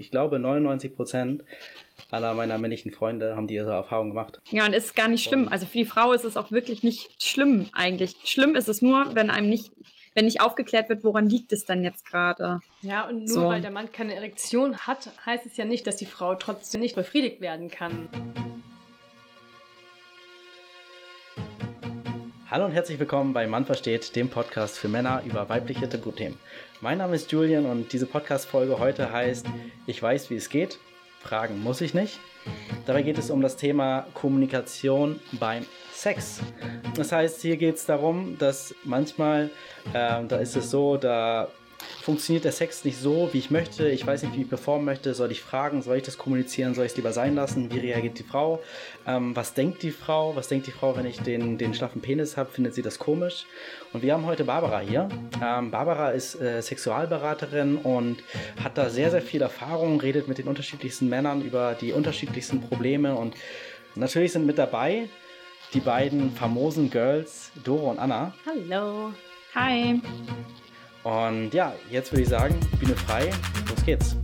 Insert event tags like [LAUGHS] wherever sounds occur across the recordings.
Ich glaube, 99 Prozent aller meiner männlichen Freunde haben diese Erfahrung gemacht. Ja, und ist gar nicht schlimm. Also für die Frau ist es auch wirklich nicht schlimm eigentlich. Schlimm ist es nur, wenn einem nicht, wenn nicht aufgeklärt wird, woran liegt es dann jetzt gerade. Ja, und nur so. weil der Mann keine Erektion hat, heißt es ja nicht, dass die Frau trotzdem nicht befriedigt werden kann. Hallo und herzlich willkommen bei Mann versteht, dem Podcast für Männer über weibliche Tabuthemen. Mein Name ist Julian und diese Podcast-Folge heute heißt Ich weiß, wie es geht. Fragen muss ich nicht. Dabei geht es um das Thema Kommunikation beim Sex. Das heißt, hier geht es darum, dass manchmal, äh, da ist es so, da funktioniert der Sex nicht so, wie ich möchte, ich weiß nicht, wie ich performen möchte, soll ich fragen, soll ich das kommunizieren, soll ich es lieber sein lassen, wie reagiert die Frau, ähm, was denkt die Frau, was denkt die Frau, wenn ich den, den schlaffen Penis habe, findet sie das komisch? Und wir haben heute Barbara hier. Ähm, Barbara ist äh, Sexualberaterin und hat da sehr, sehr viel Erfahrung, redet mit den unterschiedlichsten Männern über die unterschiedlichsten Probleme und natürlich sind mit dabei die beiden famosen Girls, Doro und Anna. Hallo. Hi. Und ja, jetzt würde ich sagen, Bühne frei, los geht's.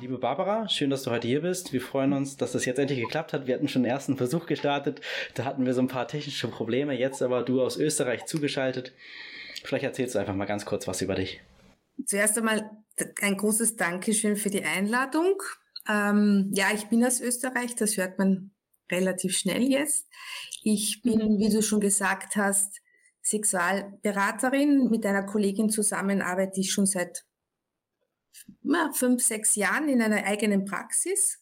Liebe Barbara, schön, dass du heute hier bist. Wir freuen uns, dass das jetzt endlich geklappt hat. Wir hatten schon den ersten Versuch gestartet. Da hatten wir so ein paar technische Probleme. Jetzt aber du aus Österreich zugeschaltet. Vielleicht erzählst du einfach mal ganz kurz was über dich. Zuerst einmal ein großes Dankeschön für die Einladung. Ähm, ja, ich bin aus Österreich, das hört man relativ schnell jetzt. Ich bin, wie du schon gesagt hast, Sexualberaterin. Mit einer Kollegin zusammen arbeite ich schon seit na, fünf, sechs Jahren in einer eigenen Praxis.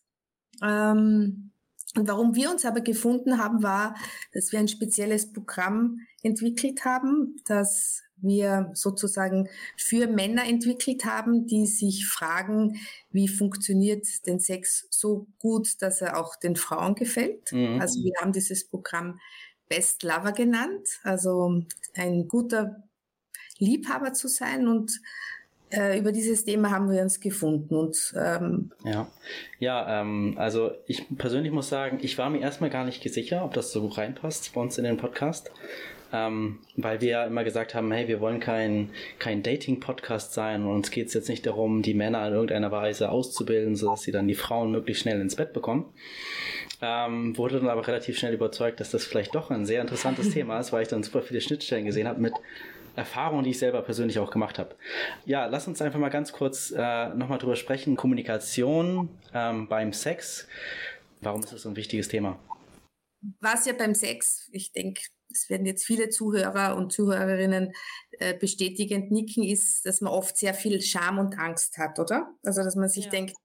Ähm, und warum wir uns aber gefunden haben, war, dass wir ein spezielles Programm entwickelt haben, das wir sozusagen für Männer entwickelt haben, die sich fragen, wie funktioniert denn Sex so gut, dass er auch den Frauen gefällt. Mhm. Also wir haben dieses Programm Best Lover genannt, also ein guter Liebhaber zu sein und äh, über dieses Thema haben wir uns gefunden und ähm, ja, ja, ähm, also ich persönlich muss sagen, ich war mir erstmal gar nicht sicher, ob das so reinpasst bei uns in den Podcast. Ähm, weil wir ja immer gesagt haben, hey, wir wollen kein, kein Dating-Podcast sein und uns geht es jetzt nicht darum, die Männer in irgendeiner Weise auszubilden, sodass sie dann die Frauen möglichst schnell ins Bett bekommen. Ähm, wurde dann aber relativ schnell überzeugt, dass das vielleicht doch ein sehr interessantes [LAUGHS] Thema ist, weil ich dann super viele Schnittstellen gesehen habe mit Erfahrungen, die ich selber persönlich auch gemacht habe. Ja, lass uns einfach mal ganz kurz äh, nochmal drüber sprechen. Kommunikation ähm, beim Sex. Warum ist das so ein wichtiges Thema? Was ja beim Sex, ich denke, das werden jetzt viele Zuhörer und Zuhörerinnen äh, bestätigend nicken, ist, dass man oft sehr viel Scham und Angst hat, oder? Also, dass man sich ja. denkt,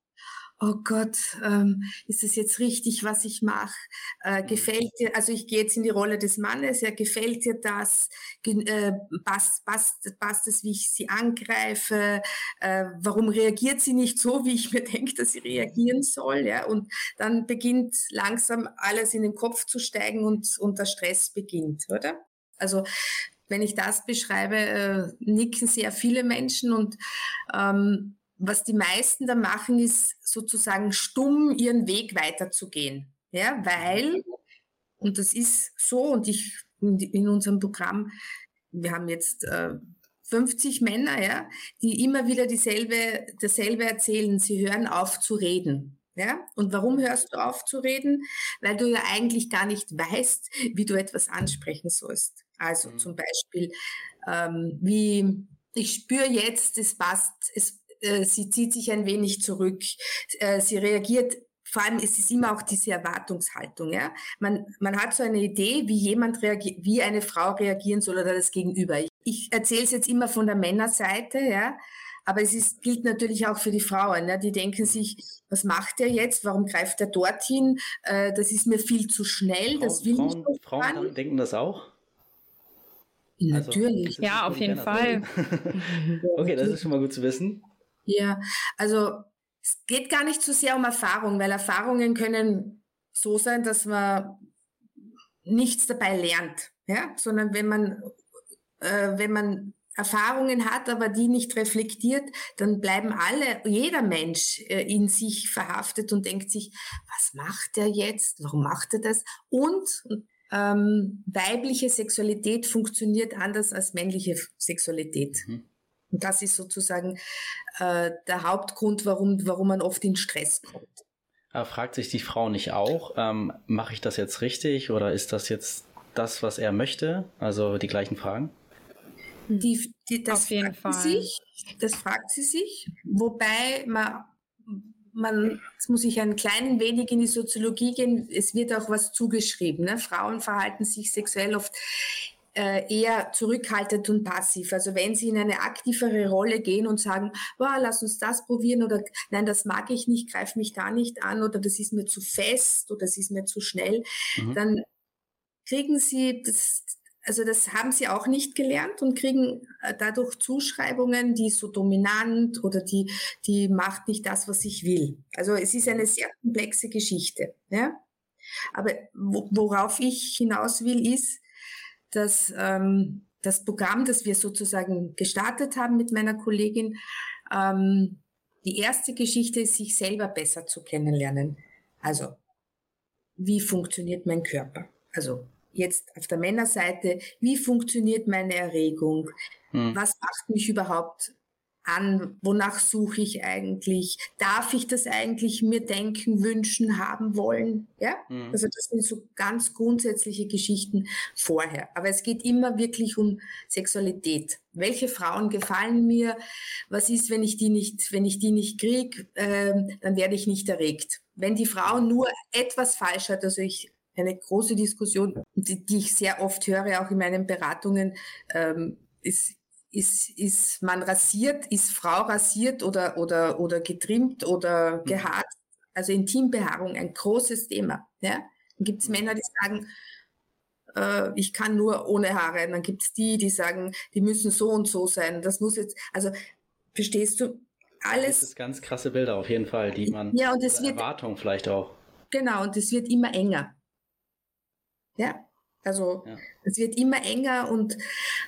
oh Gott, ähm, ist das jetzt richtig, was ich mache? Äh, mhm. gefällt dir, also ich gehe jetzt in die Rolle des Mannes, ja, gefällt dir das? Äh, passt, passt, passt es, wie ich sie angreife? Äh, warum reagiert sie nicht so, wie ich mir [LAUGHS] denke, dass sie reagieren soll? Ja? Und dann beginnt langsam alles in den Kopf zu steigen und, und der Stress beginnt, oder? Also wenn ich das beschreibe, äh, nicken sehr viele Menschen und ähm, was die meisten da machen, ist sozusagen stumm ihren Weg weiterzugehen. Ja, weil, und das ist so, und ich in unserem Programm, wir haben jetzt äh, 50 Männer, ja, die immer wieder dieselbe, dasselbe erzählen. Sie hören auf zu reden. Ja? Und warum hörst du auf zu reden? Weil du ja eigentlich gar nicht weißt, wie du etwas ansprechen sollst. Also mhm. zum Beispiel, ähm, wie ich spüre jetzt, es passt, es äh, sie zieht sich ein wenig zurück, äh, sie reagiert vor allem ist es immer auch diese Erwartungshaltung. Ja? Man, man hat so eine Idee, wie jemand reagiert, wie eine Frau reagieren soll oder das Gegenüber. Ich, ich erzähle es jetzt immer von der Männerseite, ja, aber es ist, gilt natürlich auch für die Frauen. Ja? Die denken sich, was macht er jetzt? Warum greift er dorthin? Äh, das ist mir viel zu schnell. das will Frauen, ich Frauen denken das auch? Natürlich. Also, ja, auf jeden Fall. [LAUGHS] okay, das ist schon mal gut zu wissen. Ja, also es geht gar nicht so sehr um Erfahrung, weil Erfahrungen können so sein, dass man nichts dabei lernt, ja, sondern wenn man äh, wenn man Erfahrungen hat, aber die nicht reflektiert, dann bleiben alle, jeder Mensch äh, in sich verhaftet und denkt sich, was macht er jetzt? Warum macht er das? Und ähm, weibliche Sexualität funktioniert anders als männliche Sexualität. Mhm. Und das ist sozusagen äh, der Hauptgrund, warum, warum man oft in Stress kommt. Aber fragt sich die Frau nicht auch, ähm, mache ich das jetzt richtig oder ist das jetzt das, was er möchte? Also die gleichen Fragen? Die, die, das Auf jeden Fall. Sich, das fragt sie sich, wobei man, man, jetzt muss ich ein klein wenig in die Soziologie gehen, es wird auch was zugeschrieben. Ne? Frauen verhalten sich sexuell oft eher zurückhaltend und passiv. Also wenn sie in eine aktivere Rolle gehen und sagen, wow, lass uns das probieren oder nein, das mag ich nicht, greif mich da nicht an oder das ist mir zu fest oder das ist mir zu schnell, mhm. dann kriegen sie das, also das haben sie auch nicht gelernt und kriegen äh, dadurch Zuschreibungen, die so dominant oder die, die macht nicht das, was ich will. Also es ist eine sehr komplexe Geschichte. Ja? Aber worauf ich hinaus will, ist, dass ähm, das Programm, das wir sozusagen gestartet haben mit meiner Kollegin, ähm, die erste Geschichte ist, sich selber besser zu kennenlernen. Also, wie funktioniert mein Körper? Also, jetzt auf der Männerseite, wie funktioniert meine Erregung? Hm. Was macht mich überhaupt an? Wonach suche ich eigentlich? Darf ich das eigentlich mir denken, wünschen, haben wollen? Ja? Hm. Also das sind so ganz grundsätzliche Geschichten vorher. Aber es geht immer wirklich um Sexualität. Welche Frauen gefallen mir? Was ist, wenn ich die nicht, wenn ich die nicht krieg, äh, dann werde ich nicht erregt. Wenn die Frau nur etwas falsch hat, also ich eine große Diskussion, die, die, ich sehr oft höre, auch in meinen Beratungen, ähm, ist, ist, ist man rasiert, ist Frau rasiert oder, oder, oder getrimmt oder mhm. gehaart? Also Intimbehaarung, ein großes Thema. Ja? Dann gibt es Männer, die sagen, äh, ich kann nur ohne Haare. Und dann gibt es die, die sagen, die müssen so und so sein. Das muss jetzt, also verstehst du, alles. Das ist ganz krasse Bilder auf jeden Fall, die man ja, und es wird, Erwartung vielleicht auch. Genau, und es wird immer enger. Ja, also ja. es wird immer enger und,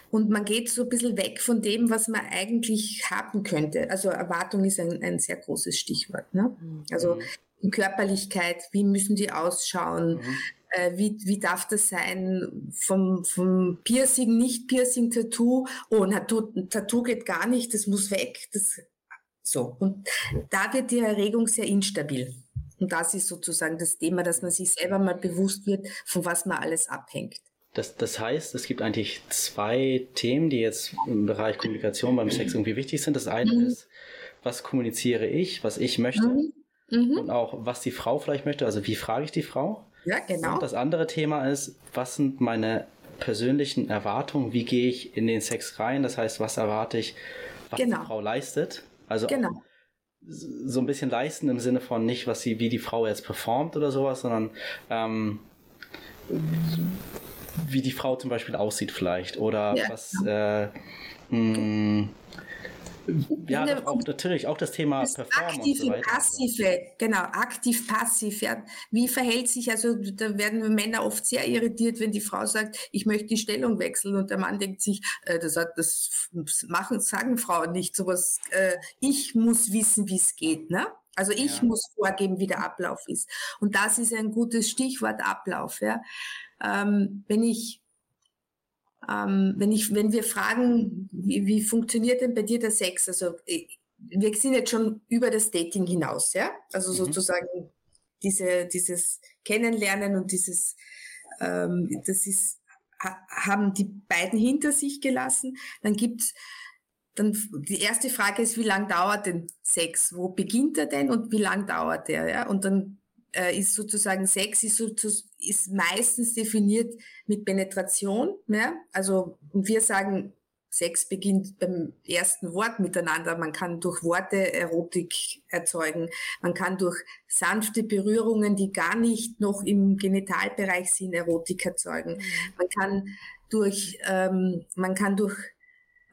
und man geht so ein bisschen weg von dem, was man eigentlich haben könnte. Also Erwartung ist ein, ein sehr großes Stichwort. Ne? Mhm. Also mhm. Körperlichkeit, wie müssen die ausschauen? Mhm. Äh, wie, wie darf das sein? Vom, vom Piercing, nicht Piercing, Tattoo. Oh, Tattoo, Tattoo geht gar nicht, das muss weg. Das, so. Und da wird die Erregung sehr instabil. Und das ist sozusagen das Thema, dass man sich selber mal bewusst wird, von was man alles abhängt. Das, das heißt, es gibt eigentlich zwei Themen, die jetzt im Bereich Kommunikation beim Sex irgendwie wichtig sind. Das eine mhm. ist, was kommuniziere ich, was ich möchte mhm. Mhm. und auch, was die Frau vielleicht möchte. Also, wie frage ich die Frau? Ja, genau. Und das andere Thema ist, was sind meine persönlichen Erwartungen? Wie gehe ich in den Sex rein? Das heißt, was erwarte ich, was genau. die Frau leistet? Also, genau so ein bisschen leisten im Sinne von nicht, was sie, wie die Frau jetzt performt oder sowas, sondern ähm, wie die Frau zum Beispiel aussieht vielleicht oder ja. was äh, mh, ja, auch, natürlich auch das Thema Performance aktive, so passive, genau, aktiv, passiv. Ja. Wie verhält sich, also da werden Männer oft sehr irritiert, wenn die Frau sagt, ich möchte die Stellung wechseln und der Mann denkt sich, äh, das, das machen, sagen Frauen nicht sowas. Äh, ich muss wissen, wie es geht, ne? Also ich ja. muss vorgeben, wie der Ablauf ist. Und das ist ein gutes Stichwort Ablauf. Ja. Ähm, wenn ich ähm, wenn, ich, wenn wir fragen, wie, wie funktioniert denn bei dir der Sex? Also äh, wir sind jetzt schon über das Dating hinaus, ja? Also mhm. sozusagen diese, dieses Kennenlernen und dieses, ähm, das ist, ha, haben die beiden hinter sich gelassen. Dann gibt's dann die erste Frage ist, wie lang dauert denn Sex? Wo beginnt er denn und wie lang dauert er? Ja? Und dann äh, ist sozusagen Sex ist, ist meistens definiert mit Penetration. Ja? Also und wir sagen, Sex beginnt beim ersten Wort miteinander. Man kann durch Worte Erotik erzeugen. Man kann durch sanfte Berührungen, die gar nicht noch im Genitalbereich sind, Erotik erzeugen. Mhm. Man kann durch, ähm, man kann durch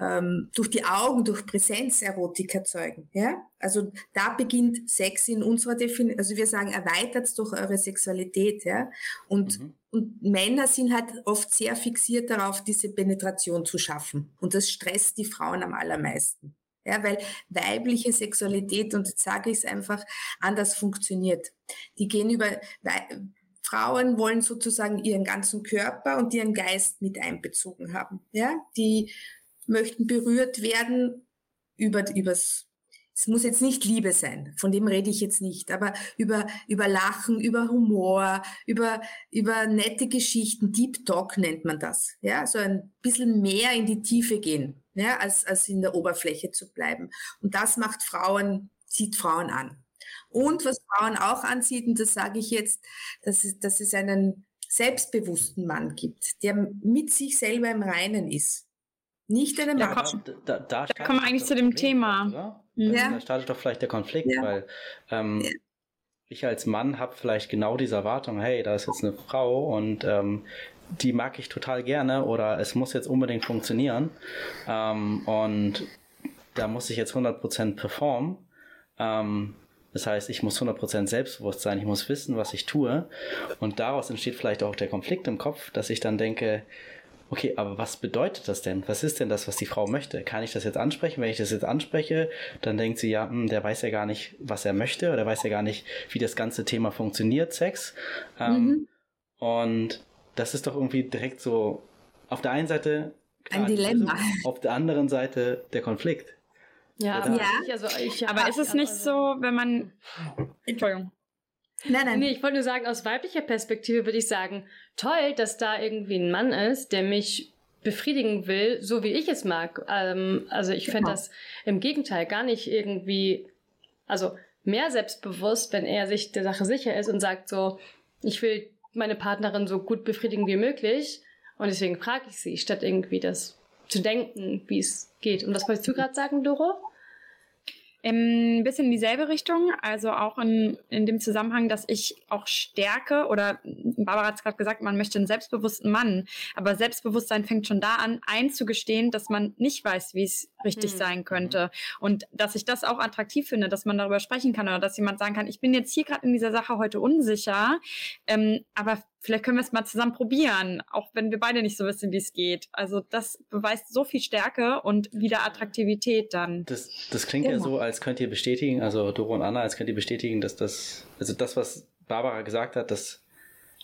ähm, durch die Augen, durch Präsenz Erotik erzeugen. Ja? Also da beginnt Sex in unserer Definition, also wir sagen, erweitert durch eure Sexualität. Ja? Und, mhm. und Männer sind halt oft sehr fixiert darauf, diese Penetration zu schaffen. Und das stresst die Frauen am allermeisten. Ja, weil weibliche Sexualität, und jetzt sage ich es einfach, anders funktioniert. Die gehen über, Frauen wollen sozusagen ihren ganzen Körper und ihren Geist mit einbezogen haben. Ja, die möchten berührt werden über, übers, es muss jetzt nicht Liebe sein, von dem rede ich jetzt nicht, aber über, über Lachen, über Humor, über, über nette Geschichten, Deep Talk nennt man das. Ja, so ein bisschen mehr in die Tiefe gehen, ja, als, als in der Oberfläche zu bleiben. Und das macht Frauen, zieht Frauen an. Und was Frauen auch anzieht, und das sage ich jetzt, dass es, dass es einen selbstbewussten Mann gibt, der mit sich selber im Reinen ist. Nicht eine da, Match. Da, da, da kommen wir eigentlich zu dem Thema. Ja. Da startet doch vielleicht der Konflikt, ja. weil ähm, ja. ich als Mann habe vielleicht genau diese Erwartung, hey, da ist jetzt eine Frau und ähm, die mag ich total gerne oder es muss jetzt unbedingt funktionieren ähm, und da muss ich jetzt 100% performen. Ähm, das heißt, ich muss 100% selbstbewusst sein, ich muss wissen, was ich tue und daraus entsteht vielleicht auch der Konflikt im Kopf, dass ich dann denke, okay, aber was bedeutet das denn? Was ist denn das, was die Frau möchte? Kann ich das jetzt ansprechen? Wenn ich das jetzt anspreche, dann denkt sie ja, hm, der weiß ja gar nicht, was er möchte oder weiß ja gar nicht, wie das ganze Thema funktioniert, Sex. Ähm, mhm. Und das ist doch irgendwie direkt so auf der einen Seite ein Dilemma, [LAUGHS] auf der anderen Seite der Konflikt. Ja, aber, ja. Ich, also ich, aber ist es nicht also, so, wenn man Entschuldigung. Nein, nein. Nee, ich wollte nur sagen, aus weiblicher Perspektive würde ich sagen, toll, dass da irgendwie ein Mann ist, der mich befriedigen will, so wie ich es mag. Ähm, also ich fände genau. das im Gegenteil gar nicht irgendwie, also mehr selbstbewusst, wenn er sich der Sache sicher ist und sagt so, ich will meine Partnerin so gut befriedigen wie möglich und deswegen frage ich sie, statt irgendwie das zu denken, wie es geht. Und was wolltest du gerade sagen, Doro? Ein bisschen in dieselbe Richtung, also auch in, in dem Zusammenhang, dass ich auch stärke, oder Barbara hat es gerade gesagt, man möchte einen selbstbewussten Mann, aber Selbstbewusstsein fängt schon da an, einzugestehen, dass man nicht weiß, wie es richtig hm. sein könnte. Und dass ich das auch attraktiv finde, dass man darüber sprechen kann oder dass jemand sagen kann, ich bin jetzt hier gerade in dieser Sache heute unsicher, ähm, aber vielleicht können wir es mal zusammen probieren, auch wenn wir beide nicht so wissen, wie es geht. Also das beweist so viel Stärke und wieder Attraktivität dann. Das, das klingt genau. ja so, als könnt ihr bestätigen, also Doro und Anna, als könnt ihr bestätigen, dass das, also das, was Barbara gesagt hat, das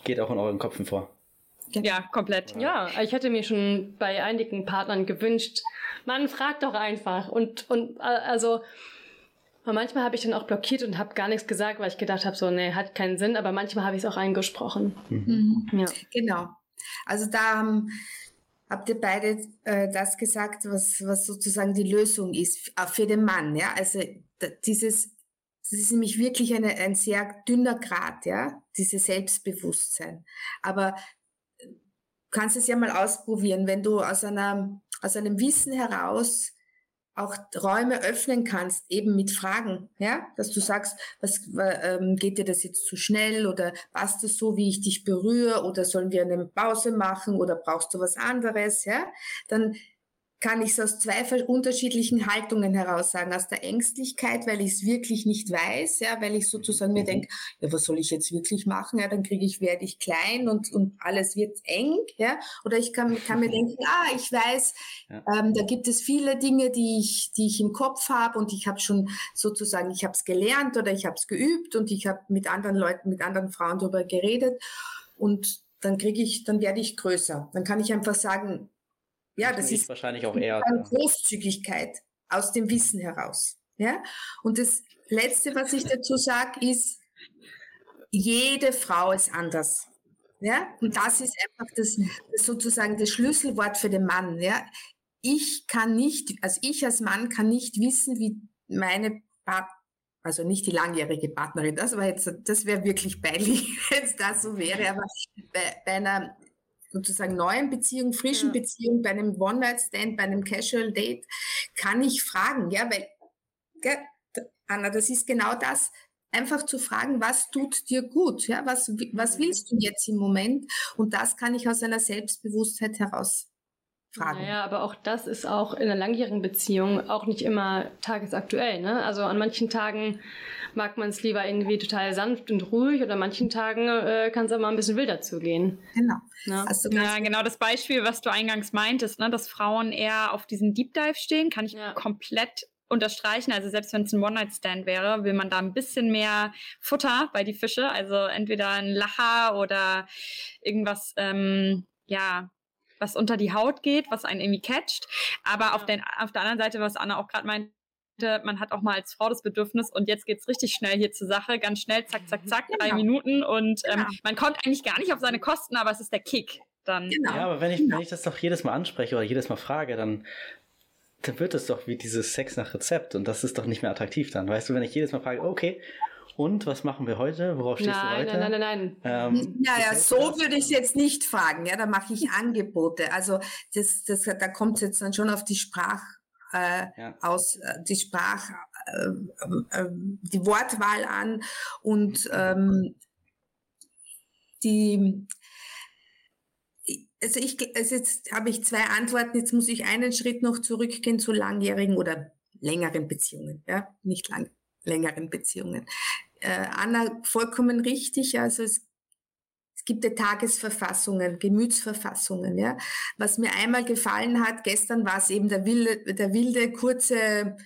geht auch in euren Köpfen vor. Ja, komplett. Ja, ich hätte mir schon bei einigen Partnern gewünscht, man fragt doch einfach und und äh, also und manchmal habe ich dann auch blockiert und habe gar nichts gesagt, weil ich gedacht habe, so, nee, hat keinen Sinn, aber manchmal habe ich es auch eingesprochen. Mhm. Ja. Genau. Also da um, habt ihr beide äh, das gesagt, was, was sozusagen die Lösung ist, auch für den Mann, ja. Also dieses, das ist nämlich wirklich eine, ein sehr dünner Grad, ja, dieses Selbstbewusstsein. Aber du kannst es ja mal ausprobieren, wenn du aus einer, aus einem Wissen heraus auch Räume öffnen kannst, eben mit Fragen, ja, dass du sagst, was ähm, geht dir das jetzt zu schnell oder passt es so, wie ich dich berühre oder sollen wir eine Pause machen oder brauchst du was anderes, ja, dann kann ich es aus zwei unterschiedlichen Haltungen heraus sagen. Aus der Ängstlichkeit, weil ich es wirklich nicht weiß, ja, weil ich sozusagen mir mhm. denke, ja, was soll ich jetzt wirklich machen? Ja, dann kriege ich, werde ich klein und, und alles wird eng, ja. Oder ich kann, kann mir denken, ah, ich weiß, ja. ähm, da gibt es viele Dinge, die ich, die ich im Kopf habe und ich habe schon sozusagen, ich habe es gelernt oder ich habe es geübt und ich habe mit anderen Leuten, mit anderen Frauen darüber geredet und dann kriege ich, dann werde ich größer. Dann kann ich einfach sagen, ja, das ist wahrscheinlich auch eher eine Großzügigkeit aus dem Wissen heraus. Ja? Und das Letzte, was ich dazu sage, ist, jede Frau ist anders. Ja? Und das ist einfach das, sozusagen das Schlüsselwort für den Mann. Ja? Ich kann nicht, also ich als Mann kann nicht wissen, wie meine Partnerin also nicht die langjährige Partnerin, das war jetzt, das wäre wirklich peinlich, [LAUGHS] wenn es das so wäre, aber bei, bei einer sozusagen neuen Beziehung, frischen ja. Beziehung, bei einem One-Night-Stand, bei einem Casual-Date, kann ich fragen, ja, weil, gell, Anna, das ist genau das, einfach zu fragen, was tut dir gut, ja, was, was willst du jetzt im Moment? Und das kann ich aus einer Selbstbewusstheit heraus fragen. Ja, aber auch das ist auch in einer langjährigen Beziehung auch nicht immer tagesaktuell. Ne? Also an manchen Tagen mag man es lieber irgendwie total sanft und ruhig oder an manchen Tagen äh, kann es auch mal ein bisschen wilder zugehen. Genau. Ja. ja, genau das Beispiel, was du eingangs meintest, ne, dass Frauen eher auf diesen Deep Dive stehen, kann ich ja. komplett unterstreichen. Also selbst wenn es ein One-Night-Stand wäre, will man da ein bisschen mehr Futter bei die Fische. Also entweder ein Lacher oder irgendwas, ähm, ja, was unter die Haut geht, was einen irgendwie catcht. Aber ja. auf, den, auf der anderen Seite, was Anna auch gerade meinte, man hat auch mal als Frau das Bedürfnis und jetzt geht es richtig schnell hier zur Sache, ganz schnell, zack, zack, zack, genau. drei Minuten und ähm, genau. man kommt eigentlich gar nicht auf seine Kosten, aber es ist der Kick. Dann. Genau. Ja, aber wenn ich, genau. wenn ich das doch jedes Mal anspreche oder jedes Mal frage, dann, dann wird es doch wie dieses Sex nach Rezept und das ist doch nicht mehr attraktiv dann. Weißt du, wenn ich jedes Mal frage, okay, und was machen wir heute? Worauf stehst nein, du heute? Nein, nein, nein, nein. Ähm, ja, ja, so würde ich jetzt nicht fragen. Ja, da mache ich Angebote. Also das, das, da kommt es jetzt dann schon auf die Sprach äh, ja. aus äh, die Sprach äh, äh, die Wortwahl an und ähm, die also ich also jetzt habe ich zwei Antworten jetzt muss ich einen Schritt noch zurückgehen zu langjährigen oder längeren Beziehungen ja nicht lang längeren Beziehungen. Äh, Anna, vollkommen richtig. Also es, es gibt ja Tagesverfassungen, Gemütsverfassungen. Ja. Was mir einmal gefallen hat, gestern war es eben der wilde, der wilde kurze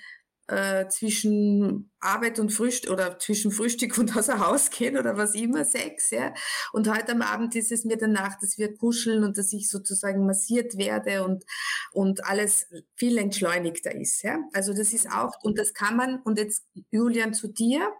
äh, zwischen Arbeit und Frühstück oder zwischen Frühstück und außer Haus gehen oder was immer, Sex, ja. Und heute am Abend ist es mir danach, dass wir kuscheln und dass ich sozusagen massiert werde und, und alles viel entschleunigter ist, ja. Also das ist auch, und das kann man, und jetzt Julian zu dir,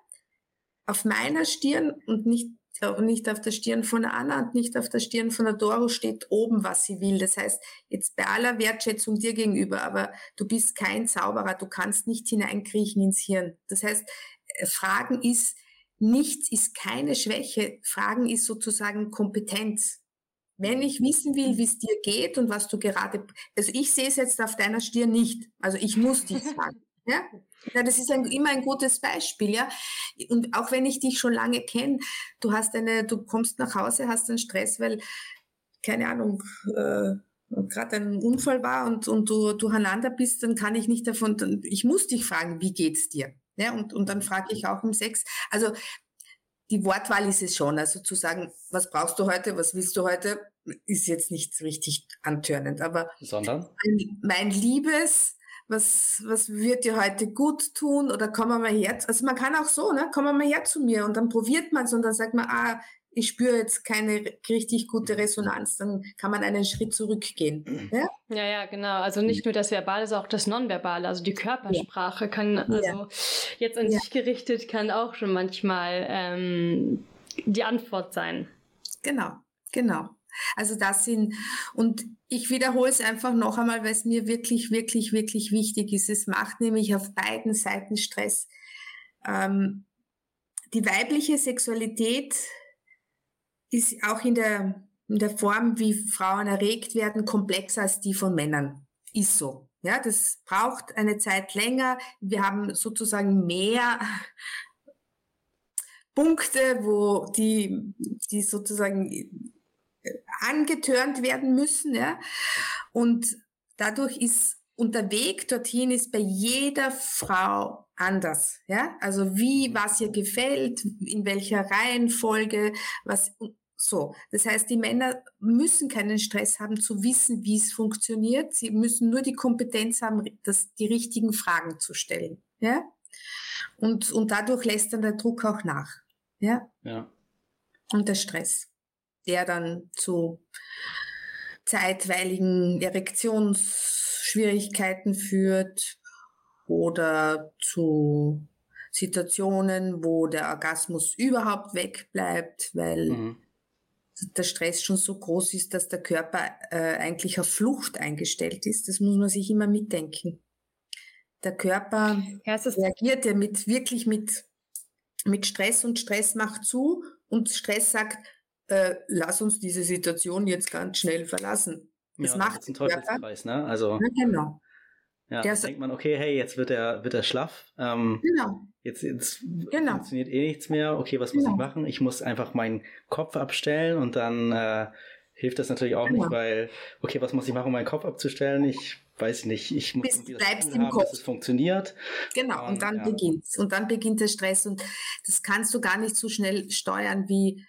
auf meiner Stirn und nicht und nicht auf der Stirn von Anna und nicht auf der Stirn von der Doro steht oben, was sie will. Das heißt, jetzt bei aller Wertschätzung dir gegenüber, aber du bist kein Zauberer, du kannst nicht hineinkriechen ins Hirn. Das heißt, äh, Fragen ist, nichts ist keine Schwäche. Fragen ist sozusagen Kompetenz. Wenn ich wissen will, wie es dir geht und was du gerade, also ich sehe es jetzt auf deiner Stirn nicht. Also ich muss dich fragen. [LAUGHS] Ja? Ja, das ist ein, immer ein gutes Beispiel, ja. Und auch wenn ich dich schon lange kenne, du hast eine, du kommst nach Hause, hast einen Stress, weil, keine Ahnung, äh, gerade ein Unfall war und, und du durcheinander bist, dann kann ich nicht davon, dann, ich muss dich fragen, wie geht's dir? Ja, und, und dann frage ich auch im Sex. Also die Wortwahl ist es schon, also zu sagen, was brauchst du heute, was willst du heute, ist jetzt nicht richtig antörnend, aber sondern mein, mein Liebes, was, was wird dir heute gut tun oder komm mal her. Also man kann auch so, ne, komm mal her zu mir und dann probiert man es und dann sagt man, ah, ich spüre jetzt keine richtig gute Resonanz, dann kann man einen Schritt zurückgehen. Ja, ja, ja genau. Also nicht nur das Verbale, sondern auch das Nonverbale, also die Körpersprache ja. kann, also ja. jetzt an ja. sich gerichtet, kann auch schon manchmal ähm, die Antwort sein. Genau, genau. Also das sind, und ich wiederhole es einfach noch einmal, weil es mir wirklich, wirklich, wirklich wichtig ist. Es macht nämlich auf beiden Seiten Stress. Ähm, die weibliche Sexualität ist auch in der, in der Form, wie Frauen erregt werden, komplexer als die von Männern. Ist so. Ja, das braucht eine Zeit länger. Wir haben sozusagen mehr Punkte, wo die, die sozusagen angetörnt werden müssen, ja. Und dadurch ist, und der Weg dorthin ist bei jeder Frau anders, ja. Also wie, was ihr gefällt, in welcher Reihenfolge, was, so. Das heißt, die Männer müssen keinen Stress haben zu wissen, wie es funktioniert. Sie müssen nur die Kompetenz haben, das, die richtigen Fragen zu stellen, ja. Und, und dadurch lässt dann der Druck auch nach, ja. Ja. Und der Stress der dann zu zeitweiligen Erektionsschwierigkeiten führt oder zu Situationen, wo der Orgasmus überhaupt wegbleibt, weil mhm. der Stress schon so groß ist, dass der Körper äh, eigentlich auf Flucht eingestellt ist. Das muss man sich immer mitdenken. Der Körper ja, reagiert ja mit wirklich mit, mit Stress und Stress macht zu und Stress sagt, äh, lass uns diese Situation jetzt ganz schnell verlassen. Das ja, macht das ist ein Teufelskreis, ne? Also, ja, genau. Ja, dann denkt man, okay, hey, jetzt wird er, wird er schlaff. Ähm, genau. Jetzt, jetzt genau. funktioniert eh nichts mehr. Okay, was muss genau. ich machen? Ich muss einfach meinen Kopf abstellen und dann, äh, hilft das natürlich auch ja. nicht, weil, okay, was muss ich machen, um meinen Kopf abzustellen? Ich weiß nicht, ich muss Bis, bleibst im haben, Kopf. dass es funktioniert. Genau, und, und dann ja. beginnt's. Und dann beginnt der Stress und das kannst du gar nicht so schnell steuern wie,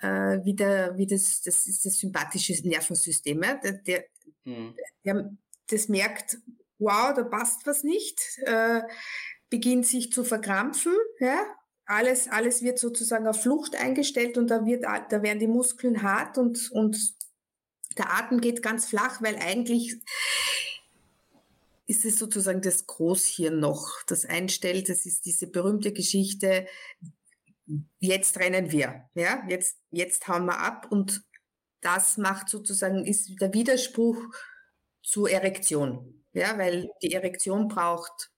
äh, wie, der, wie das, das ist das sympathische Nervensystem. Ja? Der, der, hm. der, das merkt, wow, da passt was nicht, äh, beginnt sich zu verkrampfen, ja, alles, alles wird sozusagen auf Flucht eingestellt und da wird, da werden die Muskeln hart und, und der Atem geht ganz flach, weil eigentlich ist es sozusagen das Großhirn noch, das einstellt. Das ist diese berühmte Geschichte. Jetzt rennen wir, ja, jetzt, jetzt hauen wir ab und das macht sozusagen, ist der Widerspruch zur Erektion, ja, weil die Erektion braucht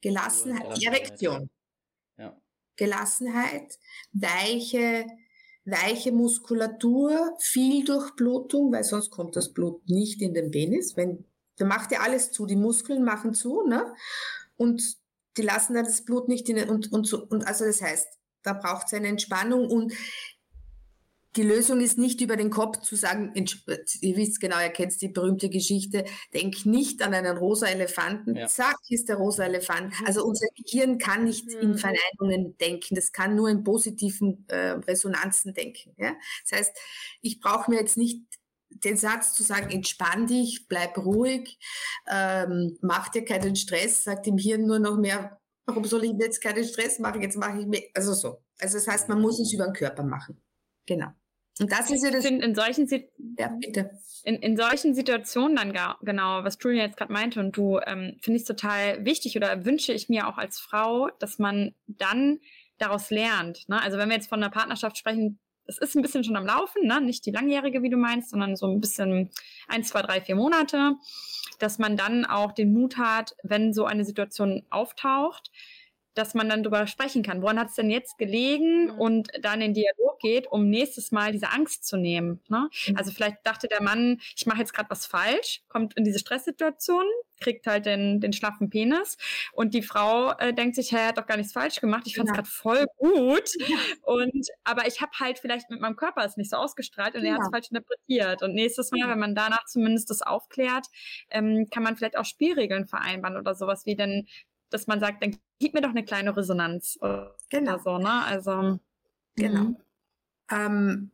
Gelassenheit, Erektion. Gelassenheit, weiche, weiche Muskulatur, viel Durchblutung, weil sonst kommt das Blut nicht in den Penis. Wenn, da macht ja alles zu, die Muskeln machen zu, ne? Und die lassen dann das Blut nicht in den, und, und so, und also das heißt, da braucht es eine Entspannung und die Lösung ist nicht über den Kopf zu sagen, ihr wisst genau, ihr kennt die berühmte Geschichte, denk nicht an einen rosa Elefanten, ja. zack, ist der rosa Elefant. Mhm. Also unser Gehirn kann nicht mhm. in Verneinungen denken, das kann nur in positiven äh, Resonanzen denken. Ja? Das heißt, ich brauche mir jetzt nicht den Satz zu sagen, entspann dich, bleib ruhig, ähm, mach dir keinen Stress, sagt dem Hirn nur noch mehr, warum soll ich jetzt keinen Stress machen, jetzt mache ich mir, also so. Also das heißt, man muss es über den Körper machen. Genau. Und das ist ja das. In, in solchen, ja. In, in solchen Situationen dann gar, genau, was Julia jetzt gerade meinte und du, ähm, finde ich total wichtig oder wünsche ich mir auch als Frau, dass man dann daraus lernt. Ne? Also wenn wir jetzt von einer Partnerschaft sprechen, es ist ein bisschen schon am Laufen, ne? nicht die langjährige, wie du meinst, sondern so ein bisschen ein, zwei, drei, vier Monate, dass man dann auch den Mut hat, wenn so eine Situation auftaucht, dass man dann darüber sprechen kann. Woran hat es denn jetzt gelegen? Mhm. Und dann in Dialog geht, um nächstes Mal diese Angst zu nehmen. Ne? Mhm. Also vielleicht dachte der Mann, ich mache jetzt gerade was falsch, kommt in diese Stresssituation, kriegt halt den, den schlaffen Penis und die Frau äh, denkt sich, hey, er hat doch gar nichts falsch gemacht, ich fand es ja. gerade voll gut. Ja. Und aber ich habe halt vielleicht mit meinem Körper es nicht so ausgestrahlt und ja. er hat es falsch interpretiert. Und nächstes Mal, wenn man danach zumindest das aufklärt, ähm, kann man vielleicht auch Spielregeln vereinbaren oder sowas wie denn dass man sagt, dann gib mir doch eine kleine Resonanz genau. so, ne? Also genau. Mhm. Ähm,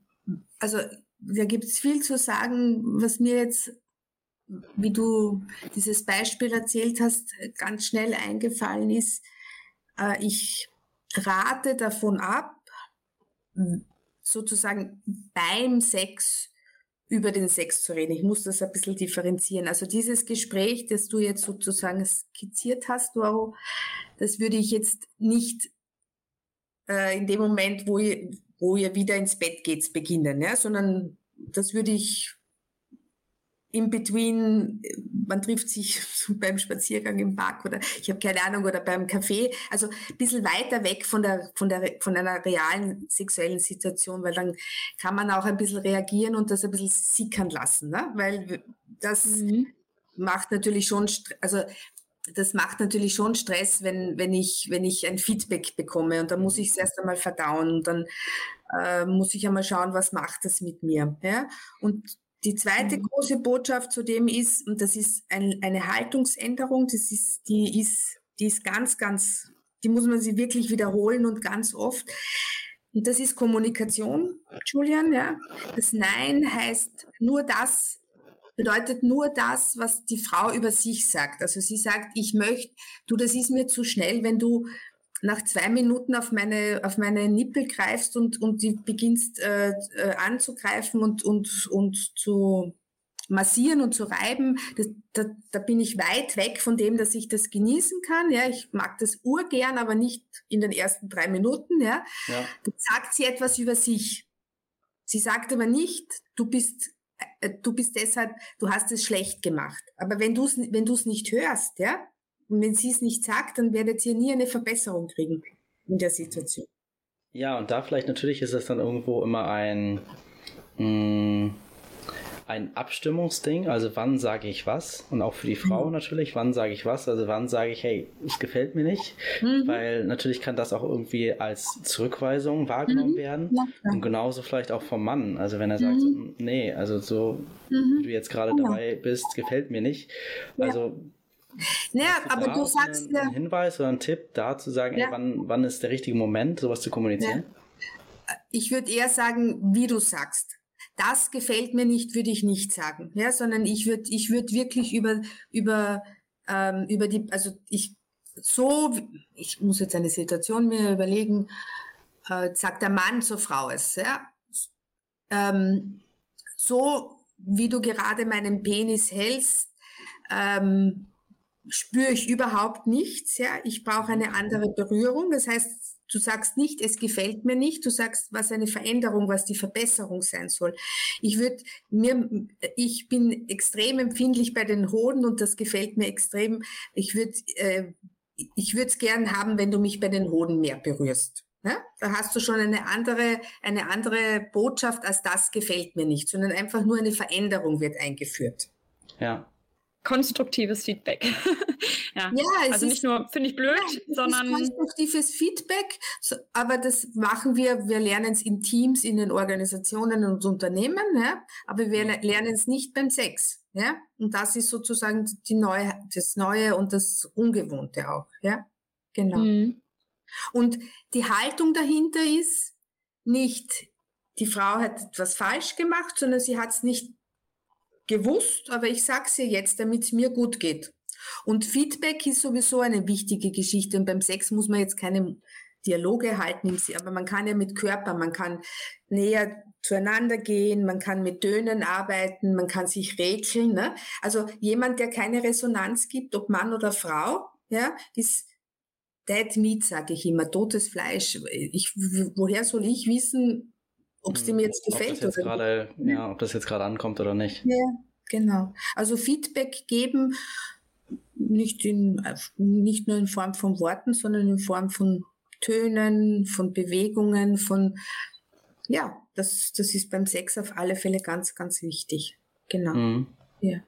also da gibt es viel zu sagen, was mir jetzt, wie du dieses Beispiel erzählt hast, ganz schnell eingefallen ist. Äh, ich rate davon ab, sozusagen beim Sex über den Sex zu reden. Ich muss das ein bisschen differenzieren. Also dieses Gespräch, das du jetzt sozusagen skizziert hast, Doro, das würde ich jetzt nicht äh, in dem Moment, wo ihr, wo ihr wieder ins Bett geht, beginnen, ja, sondern das würde ich in between, man trifft sich [LAUGHS] beim Spaziergang im Park oder ich habe keine Ahnung oder beim Café, also ein bisschen weiter weg von der von der von einer realen sexuellen Situation, weil dann kann man auch ein bisschen reagieren und das ein bisschen sickern lassen, ne? weil das mhm. macht natürlich schon, also das macht natürlich schon Stress, wenn, wenn, ich, wenn ich ein Feedback bekomme und dann muss ich es erst einmal verdauen und dann äh, muss ich einmal schauen, was macht das mit mir. Ja? Und die zweite mhm. große Botschaft zu dem ist, und das ist ein, eine Haltungsänderung, das ist, die ist, die ist ganz, ganz, die muss man sich wirklich wiederholen und ganz oft. Und das ist Kommunikation, Julian, ja. Das Nein heißt nur das, bedeutet nur das, was die Frau über sich sagt. Also sie sagt, ich möchte, du, das ist mir zu schnell, wenn du nach zwei Minuten auf meine, auf meine Nippel greifst und, und die beginnst äh, äh, anzugreifen und, und, und zu massieren und zu reiben, das, da, da bin ich weit weg von dem, dass ich das genießen kann. Ja, ich mag das urgern, aber nicht in den ersten drei Minuten. Ja, ja. dann sagt sie etwas über sich. Sie sagt aber nicht, du bist äh, du bist deshalb, du hast es schlecht gemacht. Aber wenn du es wenn du's nicht hörst, ja, und wenn sie es nicht sagt, dann werdet ihr nie eine Verbesserung kriegen in der Situation. Ja, und da vielleicht natürlich ist es dann irgendwo immer ein, mh, mm, ein Abstimmungsding, also wann sage ich was und auch für die Frau mhm. natürlich, wann sage ich was, also wann sage ich, hey, es gefällt mir nicht, mhm. weil natürlich kann das auch irgendwie als Zurückweisung wahrgenommen mhm. werden ja, und genauso vielleicht auch vom Mann, also wenn er sagt, mhm. nee, also so, mhm. wie du jetzt gerade genau. dabei bist, gefällt mir nicht, also naja, aber du sagst ja. Ein Hinweis oder ein Tipp da zu sagen, ja. ey, wann, wann ist der richtige Moment, sowas zu kommunizieren? Ja. Ich würde eher sagen, wie du sagst. Das gefällt mir nicht, würde ich nicht sagen. Ja, sondern ich würde ich würde wirklich über, über, ähm, über die, also ich so, ich muss jetzt eine Situation mir überlegen, äh, sagt der Mann zur Frau es, ja. Ähm, so wie du gerade meinen Penis hältst, ähm, spüre ich überhaupt nichts. Ja, ich brauche eine andere Berührung. Das heißt, du sagst nicht, es gefällt mir nicht. Du sagst, was eine Veränderung, was die Verbesserung sein soll. Ich würde mir, ich bin extrem empfindlich bei den Hoden und das gefällt mir extrem. Ich würde, äh, ich würde es gern haben, wenn du mich bei den Hoden mehr berührst. Ja? Da hast du schon eine andere, eine andere Botschaft als das gefällt mir nicht, sondern einfach nur eine Veränderung wird eingeführt. Ja konstruktives Feedback. [LAUGHS] ja. ja also nicht nur finde ich blöd, ja, sondern konstruktives Feedback, aber das machen wir, wir lernen es in Teams, in den Organisationen und Unternehmen, ja, aber wir lernen es nicht beim Sex, ja? Und das ist sozusagen die neue das neue und das ungewohnte auch, ja? Genau. Mhm. Und die Haltung dahinter ist nicht die Frau hat etwas falsch gemacht, sondern sie hat es nicht gewusst, aber ich sage es ihr jetzt, damit es mir gut geht. Und Feedback ist sowieso eine wichtige Geschichte. Und beim Sex muss man jetzt keine Dialoge halten, aber man kann ja mit Körper, man kann näher zueinander gehen, man kann mit Tönen arbeiten, man kann sich räkeln. Ne? Also jemand, der keine Resonanz gibt, ob Mann oder Frau, ja, ist Dead Meat, sage ich immer, totes Fleisch. Ich, woher soll ich wissen, ob es dem jetzt gefällt ob oder grade, nicht. Ja, ob das jetzt gerade ankommt oder nicht. Ja, genau. Also Feedback geben, nicht, in, nicht nur in Form von Worten, sondern in Form von Tönen, von Bewegungen, von, ja, das, das ist beim Sex auf alle Fälle ganz, ganz wichtig. Genau. Mhm. Ja.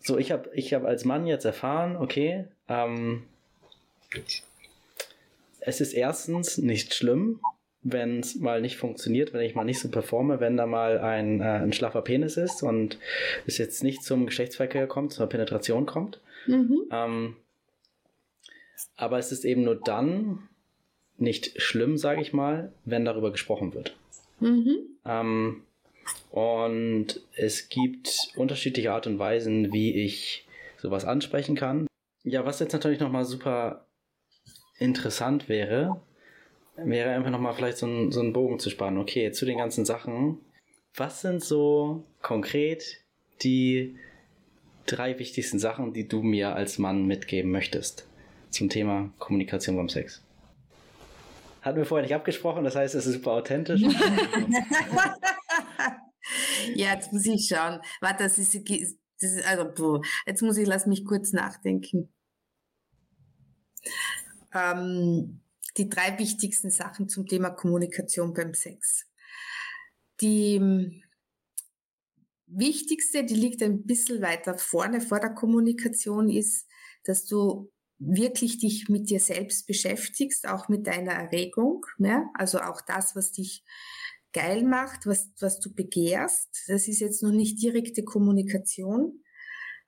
So, ich habe ich hab als Mann jetzt erfahren, okay, ähm, es ist erstens nicht schlimm, wenn es mal nicht funktioniert, wenn ich mal nicht so performe, wenn da mal ein, äh, ein schlaffer Penis ist und es jetzt nicht zum Geschlechtsverkehr kommt, zur Penetration kommt. Mhm. Ähm, aber es ist eben nur dann nicht schlimm, sage ich mal, wenn darüber gesprochen wird. Mhm. Ähm, und es gibt unterschiedliche Art und Weisen, wie ich sowas ansprechen kann. Ja, was jetzt natürlich nochmal super interessant wäre, wäre einfach nochmal vielleicht so, ein, so einen Bogen zu spannen. Okay, zu den ganzen Sachen. Was sind so konkret die drei wichtigsten Sachen, die du mir als Mann mitgeben möchtest zum Thema Kommunikation beim Sex? Hatten wir vorher nicht abgesprochen, das heißt, es ist super authentisch. [LAUGHS] [LAUGHS] ja, jetzt muss ich schauen. Warte, das ist, das ist also, jetzt muss ich, lass mich kurz nachdenken. Ähm, die drei wichtigsten Sachen zum Thema Kommunikation beim Sex. Die hm, wichtigste, die liegt ein bisschen weiter vorne vor der Kommunikation, ist, dass du wirklich dich mit dir selbst beschäftigst, auch mit deiner Erregung, ja? also auch das, was dich geil macht, was, was du begehrst. Das ist jetzt noch nicht direkte Kommunikation,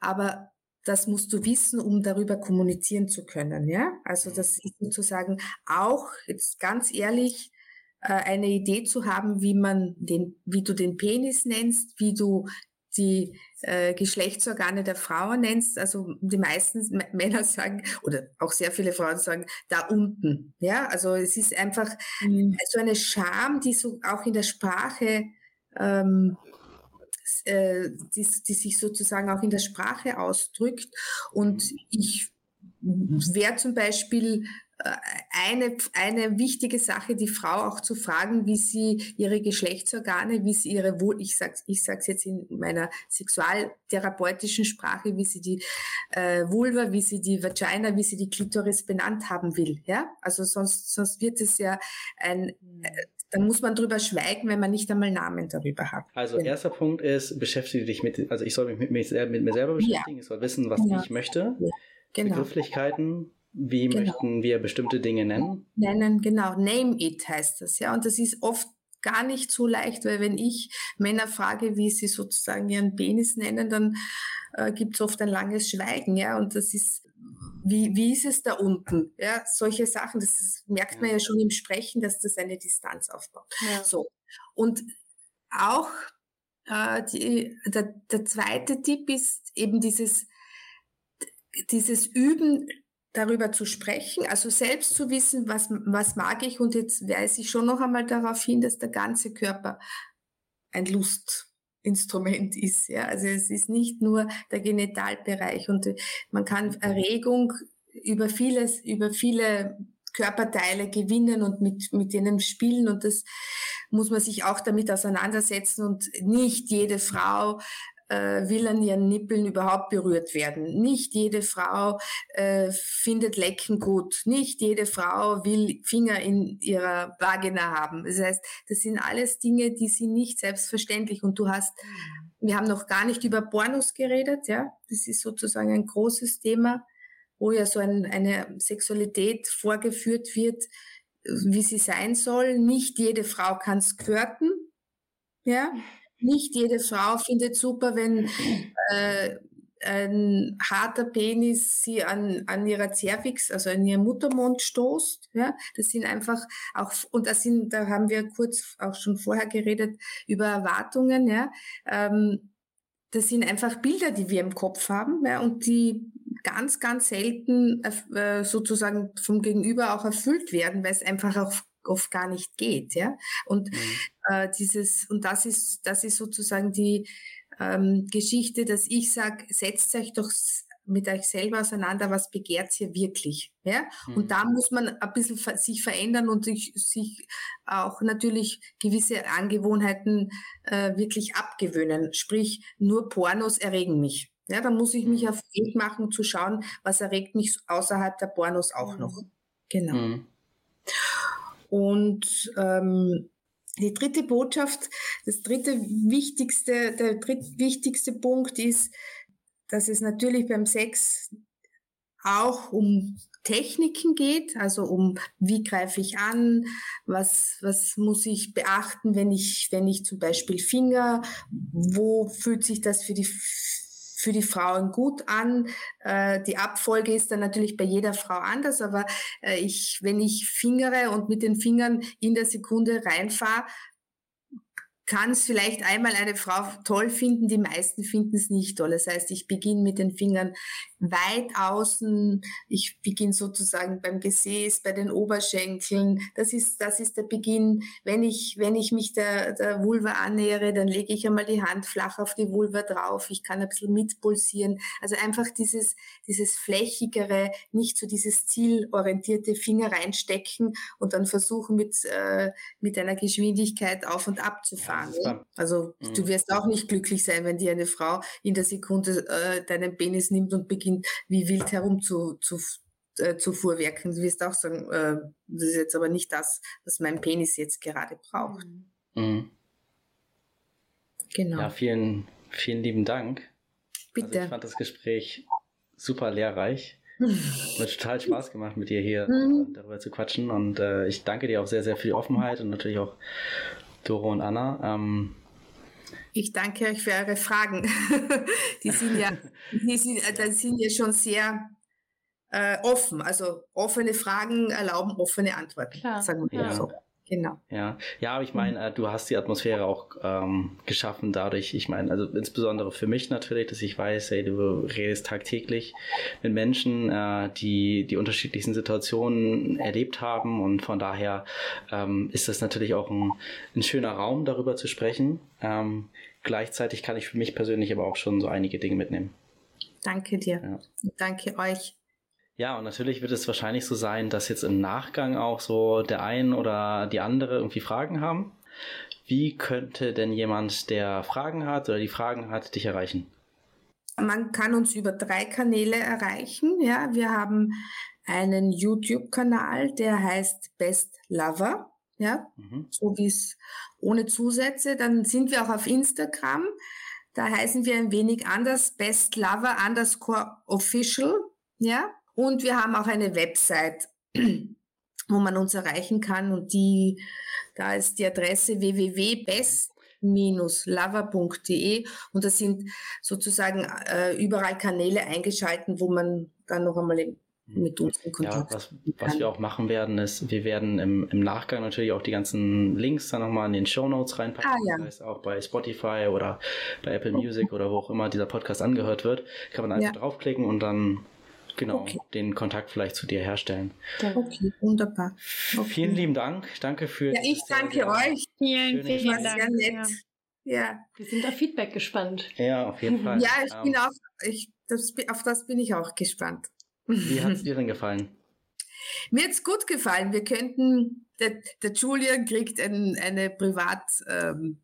aber das musst du wissen, um darüber kommunizieren zu können, ja? Also das ist sozusagen auch, jetzt ganz ehrlich, äh, eine Idee zu haben, wie man den, wie du den Penis nennst, wie du die äh, Geschlechtsorgane der Frauen nennst. Also die meisten Männer sagen, oder auch sehr viele Frauen sagen, da unten. Ja, also es ist einfach mhm. so eine Scham, die so auch in der Sprache ähm, äh, die, die sich sozusagen auch in der Sprache ausdrückt. Und ich wäre zum Beispiel äh, eine, eine wichtige Sache, die Frau auch zu fragen, wie sie ihre Geschlechtsorgane, wie sie ihre Wohl, ich sag's, ich sag's jetzt in meiner sexualtherapeutischen Sprache, wie sie die äh, Vulva, wie sie die Vagina, wie sie die Klitoris benannt haben will, ja? Also sonst, sonst wird es ja ein, äh, dann muss man drüber schweigen, wenn man nicht einmal Namen darüber hat. Also genau. erster Punkt ist, beschäftige dich mit, also ich soll mich mit, mich, mit mir selber beschäftigen, ja. ich soll wissen, was ja. ich möchte. Ja. Genau. Begrifflichkeiten, wie genau. möchten wir bestimmte Dinge nennen? Nennen, genau. Name it heißt das, ja. Und das ist oft gar nicht so leicht, weil wenn ich Männer frage, wie sie sozusagen ihren Penis nennen, dann äh, gibt es oft ein langes Schweigen, ja. Und das ist wie, wie ist es da unten? Ja, solche Sachen, das ist, merkt man ja schon im Sprechen, dass das eine Distanz aufbaut. Ja. So. Und auch äh, die, der, der zweite Tipp ist eben dieses, dieses Üben, darüber zu sprechen, also selbst zu wissen, was, was mag ich und jetzt weise ich schon noch einmal darauf hin, dass der ganze Körper ein Lust Instrument [LAUGHS] ist. Ja? Also es ist nicht nur der Genitalbereich und äh, man kann mhm. Erregung über vieles, über viele Körperteile gewinnen und mit, mit denen spielen und das muss man sich auch damit auseinandersetzen und nicht jede Frau äh, will an ihren Nippeln überhaupt berührt werden. Nicht jede Frau äh, findet Lecken gut. Nicht jede Frau will Finger in ihrer Vagina haben. Das heißt, das sind alles Dinge, die sind nicht selbstverständlich. Und du hast, wir haben noch gar nicht über Pornos geredet, ja. Das ist sozusagen ein großes Thema, wo ja so ein, eine Sexualität vorgeführt wird, wie sie sein soll. Nicht jede Frau kann skirten, ja. Nicht jede Frau findet super, wenn äh, ein harter Penis sie an, an ihrer Cervix, also an ihren Muttermund stoßt. Ja, das sind einfach auch, und das sind, da haben wir kurz auch schon vorher geredet über Erwartungen, ja. Ähm, das sind einfach Bilder, die wir im Kopf haben, ja, und die ganz, ganz selten äh, sozusagen vom Gegenüber auch erfüllt werden, weil es einfach auch oft gar nicht geht, ja. Und mhm. Äh, dieses und das ist das ist sozusagen die ähm, Geschichte, dass ich sage, setzt euch doch mit euch selber auseinander, was begehrt ihr wirklich, ja? Mhm. Und da muss man ein bisschen sich verändern und sich, sich auch natürlich gewisse Angewohnheiten äh, wirklich abgewöhnen. Sprich, nur Pornos erregen mich. Ja, da muss ich mich mhm. auf Weg machen, zu schauen, was erregt mich außerhalb der Pornos auch noch. Mhm. Genau. Mhm. Und ähm, die dritte Botschaft, das dritte wichtigste, der drittwichtigste Punkt ist, dass es natürlich beim Sex auch um Techniken geht, also um wie greife ich an, was, was muss ich beachten, wenn ich, wenn ich zum Beispiel Finger, wo fühlt sich das für die für die Frauen gut an. Äh, die Abfolge ist dann natürlich bei jeder Frau anders, aber äh, ich, wenn ich fingere und mit den Fingern in der Sekunde reinfahre, kann es vielleicht einmal eine Frau toll finden, die meisten finden es nicht toll. Das heißt, ich beginne mit den Fingern weit außen, ich beginne sozusagen beim Gesäß, bei den Oberschenkeln. Das ist, das ist der Beginn. Wenn ich, wenn ich mich der, der Vulva annähere, dann lege ich einmal die Hand flach auf die Vulva drauf. Ich kann ein bisschen mitpulsieren. Also einfach dieses, dieses flächigere, nicht so dieses zielorientierte Finger reinstecken und dann versuchen mit, äh, mit einer Geschwindigkeit auf und ab zu fahren fahren. Also mhm. du wirst auch nicht glücklich sein, wenn dir eine Frau in der Sekunde äh, deinen Penis nimmt und beginnt wie wild herum zu, zu, äh, zu fuhrwerken. Du wirst auch sagen, äh, das ist jetzt aber nicht das, was mein Penis jetzt gerade braucht. Mhm. Genau. Ja, vielen, vielen lieben Dank. Bitte. Also ich fand das Gespräch super lehrreich. [LAUGHS] Hat total Spaß gemacht, mit dir hier mhm. darüber zu quatschen. Und äh, ich danke dir auch sehr, sehr für die Offenheit und natürlich auch Doro und Anna. Ähm, ich danke euch für eure Fragen. [LAUGHS] die sind ja, [LAUGHS] die sind, die sind ja schon sehr äh, offen. Also offene Fragen erlauben offene Antworten. Klar. Sagen wir ja. so. Genau. Ja, ja, aber ich meine, äh, du hast die Atmosphäre auch ähm, geschaffen dadurch. Ich meine, also insbesondere für mich natürlich, dass ich weiß, hey, du redest tagtäglich mit Menschen, äh, die die unterschiedlichsten Situationen erlebt haben und von daher ähm, ist das natürlich auch ein, ein schöner Raum, darüber zu sprechen. Ähm, gleichzeitig kann ich für mich persönlich aber auch schon so einige Dinge mitnehmen. Danke dir. Ja. Danke euch. Ja, und natürlich wird es wahrscheinlich so sein, dass jetzt im Nachgang auch so der ein oder die andere irgendwie Fragen haben. Wie könnte denn jemand, der Fragen hat oder die Fragen hat, dich erreichen? Man kann uns über drei Kanäle erreichen. Ja, wir haben einen YouTube-Kanal, der heißt Best Lover. ja, mhm. so wie es ohne Zusätze. Dann sind wir auch auf Instagram. Da heißen wir ein wenig anders, Best Lover underscore official, ja. Und wir haben auch eine Website, [CLEARS THROAT] wo man uns erreichen kann und die, da ist die Adresse www.best-lover.de und da sind sozusagen äh, überall Kanäle eingeschalten, wo man dann noch einmal im mit uns in Kontakt. Ja, was, was, wir auch machen werden, ist, wir werden im, im Nachgang natürlich auch die ganzen Links dann nochmal in den Show Notes reinpacken. Ah, ja. Das heißt auch bei Spotify oder bei Apple Music oder wo auch immer dieser Podcast angehört wird, kann man einfach ja. draufklicken und dann genau okay. den Kontakt vielleicht zu dir herstellen. Okay, wunderbar. Okay. Vielen lieben Dank. Danke für. Ja, ich danke euch. Vielen, vielen Dank. Sehr nett. Ja. ja. Wir sind auf Feedback gespannt. Ja, auf jeden Fall. Ja, ich um, bin auch, ich, das, auf das bin ich auch gespannt. Wie hat es [LAUGHS] dir denn gefallen? Mir hat es gut gefallen. Wir könnten, der, der Julian kriegt ein, eine Privat ähm,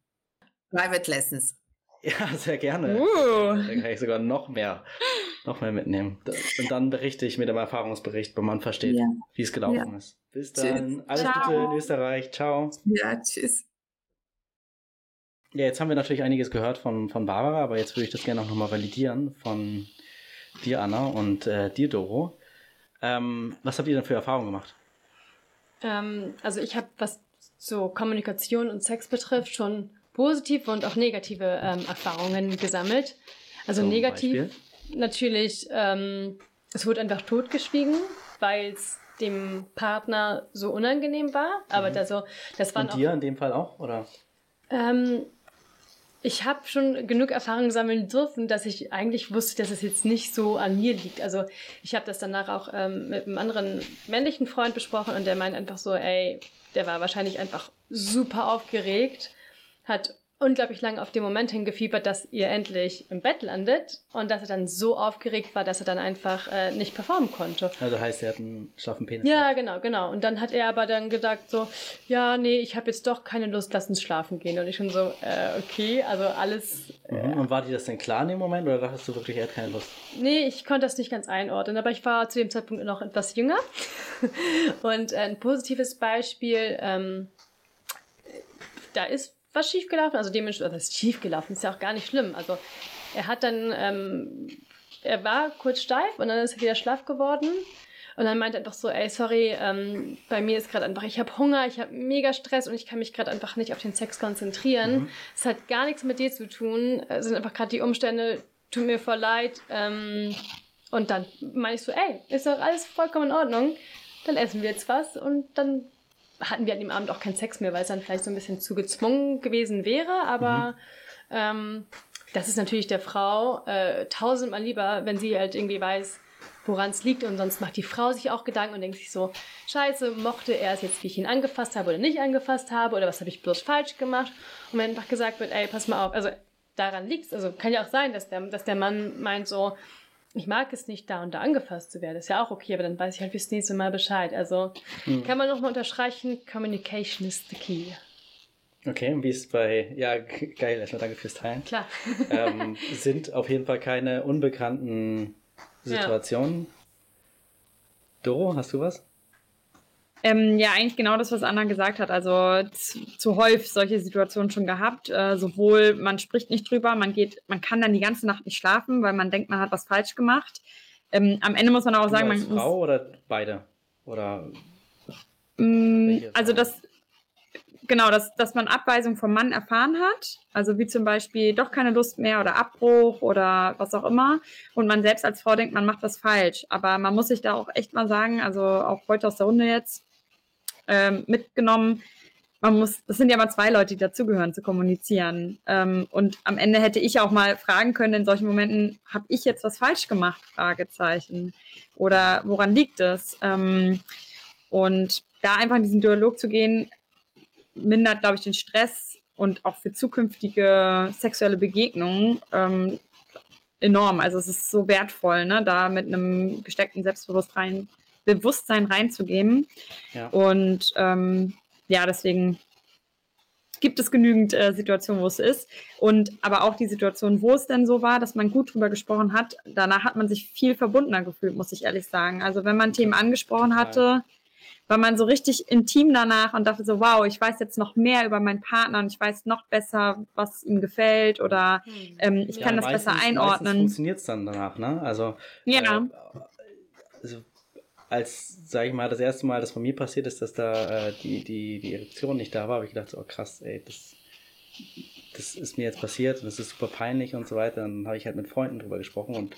Private Lessons. Ja, sehr gerne. Uh. Da kann ich sogar noch mehr, noch mehr mitnehmen. Und dann berichte ich mit dem Erfahrungsbericht, wo man versteht, ja. wie es gelaufen ja. ist. Bis dann. Tschüss. Alles Ciao. Gute in Österreich. Ciao. Ja, tschüss. Ja, jetzt haben wir natürlich einiges gehört von, von Barbara, aber jetzt würde ich das gerne auch nochmal validieren von dir, Anna, und äh, dir, Doro. Ähm, was habt ihr denn für Erfahrungen gemacht? Ähm, also ich habe, was so Kommunikation und Sex betrifft, schon positive und auch negative ähm, Erfahrungen gesammelt. Also Zum negativ Beispiel? natürlich, ähm, es wurde einfach totgeschwiegen, weil es dem Partner so unangenehm war. Aber mhm. also, das waren und dir auch, in dem Fall auch, oder? Ähm, ich habe schon genug Erfahrung sammeln dürfen, dass ich eigentlich wusste, dass es jetzt nicht so an mir liegt. Also ich habe das danach auch ähm, mit einem anderen männlichen Freund besprochen und der meint einfach so, ey, der war wahrscheinlich einfach super aufgeregt, hat unglaublich lange auf den Moment hingefiebert, dass ihr endlich im Bett landet und dass er dann so aufgeregt war, dass er dann einfach äh, nicht performen konnte. Also heißt, er hat einen schlaffen Penis. Ja, genau, genau. Und dann hat er aber dann gesagt so, ja, nee, ich habe jetzt doch keine Lust, lass uns schlafen gehen. Und ich schon so, äh, okay, also alles. Äh, mhm. Und war dir das denn klar in dem Moment oder dachtest du wirklich, er hat keine Lust? Nee, ich konnte das nicht ganz einordnen, aber ich war zu dem Zeitpunkt noch etwas jünger. [LAUGHS] und äh, ein positives Beispiel, ähm, da ist was schiefgelaufen. Also dementsprechend, was ist schiefgelaufen? Ist ja auch gar nicht schlimm. Also er hat dann, ähm, er war kurz steif und dann ist er wieder schlaff geworden. Und dann meinte er einfach so, ey, sorry, ähm, bei mir ist gerade einfach, ich habe Hunger, ich habe mega Stress und ich kann mich gerade einfach nicht auf den Sex konzentrieren. Es mhm. hat gar nichts mit dir zu tun, es sind einfach gerade die Umstände, tut mir voll leid. Ähm, und dann meine ich so, ey, ist doch alles vollkommen in Ordnung. Dann essen wir jetzt was und dann hatten wir an dem Abend auch keinen Sex mehr, weil es dann vielleicht so ein bisschen zu gezwungen gewesen wäre. Aber mhm. ähm, das ist natürlich der Frau äh, tausendmal lieber, wenn sie halt irgendwie weiß, woran es liegt. Und sonst macht die Frau sich auch Gedanken und denkt sich so, scheiße, mochte er es jetzt, wie ich ihn angefasst habe oder nicht angefasst habe oder was habe ich bloß falsch gemacht. Und wenn einfach gesagt wird, ey, pass mal auf, also daran liegt es. Also kann ja auch sein, dass der, dass der Mann meint so, ich mag es nicht, da und da angefasst zu werden. Ist ja auch okay, aber dann weiß ich halt fürs nächste Mal Bescheid. Also mhm. kann man nochmal unterstreichen, Communication is the key. Okay, und wie ist bei, ja, geil, erstmal danke fürs Teilen. Klar. [LAUGHS] ähm, sind auf jeden Fall keine unbekannten Situationen. Ja. Doro, hast du was? Ähm, ja, eigentlich genau das, was Anna gesagt hat. Also zu, zu häufig solche Situationen schon gehabt. Äh, sowohl man spricht nicht drüber, man geht, man kann dann die ganze Nacht nicht schlafen, weil man denkt, man hat was falsch gemacht. Ähm, am Ende muss man auch sagen, man Frau muss, oder beide oder mh, mm, also das genau, dass, dass man Abweisung vom Mann erfahren hat, also wie zum Beispiel doch keine Lust mehr oder Abbruch oder was auch immer. Und man selbst als Frau denkt, man macht was falsch. Aber man muss sich da auch echt mal sagen, also auch heute aus der Runde jetzt, ähm, mitgenommen. Man muss, das sind ja mal zwei Leute, die dazugehören, zu kommunizieren. Ähm, und am Ende hätte ich auch mal fragen können in solchen Momenten, habe ich jetzt was falsch gemacht? Fragezeichen. Oder woran liegt es? Ähm, und da einfach in diesen Dialog zu gehen, mindert, glaube ich, den Stress und auch für zukünftige sexuelle Begegnungen ähm, enorm. Also es ist so wertvoll, ne, da mit einem gesteckten Selbstbewusstsein Bewusstsein reinzugeben. Ja. Und ähm, ja, deswegen gibt es genügend äh, Situationen, wo es ist. Und aber auch die Situation, wo es denn so war, dass man gut drüber gesprochen hat, danach hat man sich viel verbundener gefühlt, muss ich ehrlich sagen. Also wenn man Themen angesprochen hatte, war man so richtig intim danach und dachte so, wow, ich weiß jetzt noch mehr über meinen Partner und ich weiß noch besser, was ihm gefällt oder hm. ähm, ich ja, kann das meistens, besser einordnen. funktioniert es dann danach, ne? Also, ja. Äh, also als, sag ich mal, das erste Mal, das von mir passiert ist, dass da äh, die, die, die Erektion nicht da war, habe ich gedacht, so, oh krass, ey, das, das ist mir jetzt passiert und das ist super peinlich und so weiter. Dann habe ich halt mit Freunden drüber gesprochen und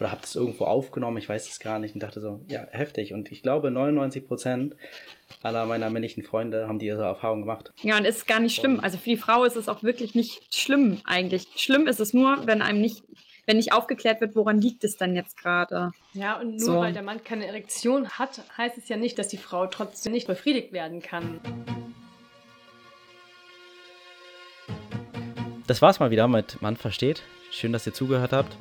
oder habe das irgendwo aufgenommen, ich weiß es gar nicht und dachte so, ja, heftig. Und ich glaube, 99 Prozent aller meiner männlichen Freunde haben diese Erfahrung gemacht. Ja, und ist gar nicht schlimm. Also für die Frau ist es auch wirklich nicht schlimm eigentlich. Schlimm ist es nur, wenn einem nicht wenn nicht aufgeklärt wird, woran liegt es dann jetzt gerade. Ja, und nur so. weil der Mann keine Erektion hat, heißt es ja nicht, dass die Frau trotzdem nicht befriedigt werden kann. Das war's mal wieder mit Mann versteht. Schön, dass ihr zugehört habt.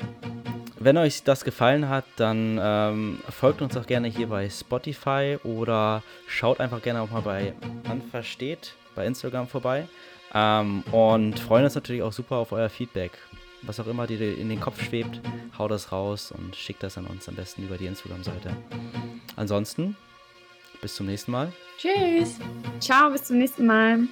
Wenn euch das gefallen hat, dann ähm, folgt uns auch gerne hier bei Spotify oder schaut einfach gerne auch mal bei Man versteht bei Instagram vorbei. Ähm, und freuen uns natürlich auch super auf euer Feedback. Was auch immer dir in den Kopf schwebt, hau das raus und schickt das an uns am besten über die Instagram-Seite. Ansonsten, bis zum nächsten Mal. Tschüss. Ciao, bis zum nächsten Mal.